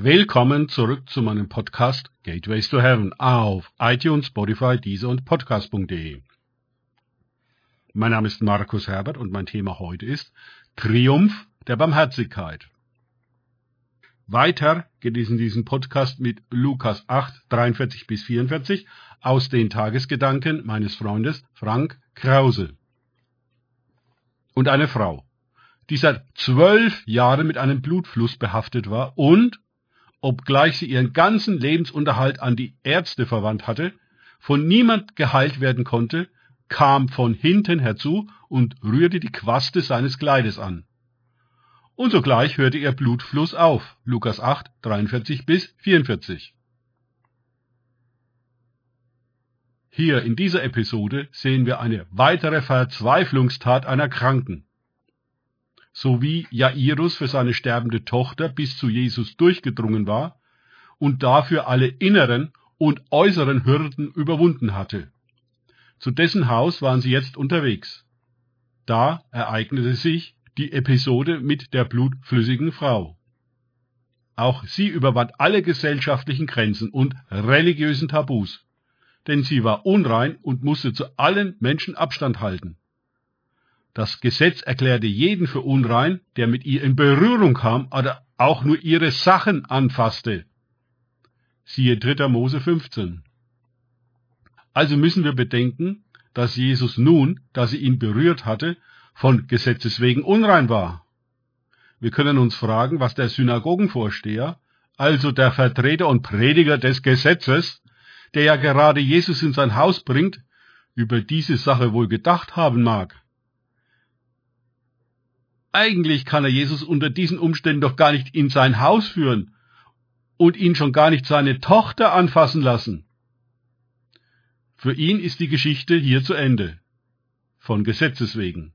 Willkommen zurück zu meinem Podcast Gateways to Heaven auf iTunes, Spotify, Deezer und Podcast.de. Mein Name ist Markus Herbert und mein Thema heute ist Triumph der Barmherzigkeit. Weiter geht es in diesem Podcast mit Lukas 8, 43 bis 44 aus den Tagesgedanken meines Freundes Frank Krause. Und eine Frau, die seit zwölf Jahren mit einem Blutfluss behaftet war und obgleich sie ihren ganzen Lebensunterhalt an die Ärzte verwandt hatte, von niemand geheilt werden konnte, kam von hinten herzu und rührte die Quaste seines Kleides an. Und sogleich hörte ihr Blutfluss auf. Lukas 8, 43 bis 44. Hier in dieser Episode sehen wir eine weitere Verzweiflungstat einer Kranken so wie Jairus für seine sterbende Tochter bis zu Jesus durchgedrungen war und dafür alle inneren und äußeren Hürden überwunden hatte. Zu dessen Haus waren sie jetzt unterwegs. Da ereignete sich die Episode mit der blutflüssigen Frau. Auch sie überwand alle gesellschaftlichen Grenzen und religiösen Tabus, denn sie war unrein und musste zu allen Menschen Abstand halten. Das Gesetz erklärte jeden für unrein, der mit ihr in Berührung kam oder auch nur ihre Sachen anfasste. Siehe 3. Mose 15. Also müssen wir bedenken, dass Jesus nun, da sie ihn berührt hatte, von Gesetzes wegen unrein war. Wir können uns fragen, was der Synagogenvorsteher, also der Vertreter und Prediger des Gesetzes, der ja gerade Jesus in sein Haus bringt, über diese Sache wohl gedacht haben mag. Eigentlich kann er Jesus unter diesen Umständen doch gar nicht in sein Haus führen und ihn schon gar nicht seine Tochter anfassen lassen. Für ihn ist die Geschichte hier zu Ende, von Gesetzes wegen.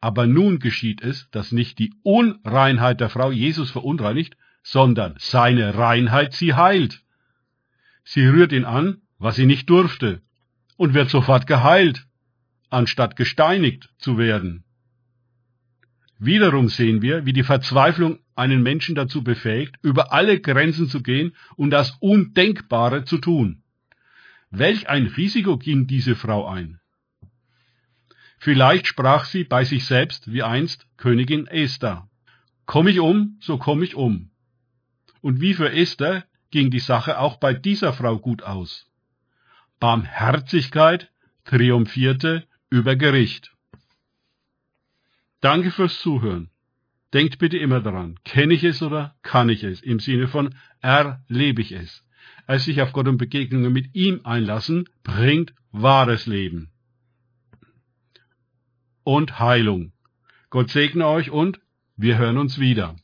Aber nun geschieht es, dass nicht die Unreinheit der Frau Jesus verunreinigt, sondern seine Reinheit sie heilt. Sie rührt ihn an, was sie nicht durfte, und wird sofort geheilt, anstatt gesteinigt zu werden. Wiederum sehen wir, wie die Verzweiflung einen Menschen dazu befähigt, über alle Grenzen zu gehen und das Undenkbare zu tun. Welch ein Risiko ging diese Frau ein. Vielleicht sprach sie bei sich selbst wie einst Königin Esther. Komm ich um, so komm ich um. Und wie für Esther ging die Sache auch bei dieser Frau gut aus. Barmherzigkeit triumphierte über Gericht. Danke fürs Zuhören. Denkt bitte immer daran, kenne ich es oder kann ich es? Im Sinne von erlebe ich es. Als sich auf Gott und Begegnungen mit ihm einlassen, bringt wahres Leben. Und Heilung. Gott segne euch und wir hören uns wieder.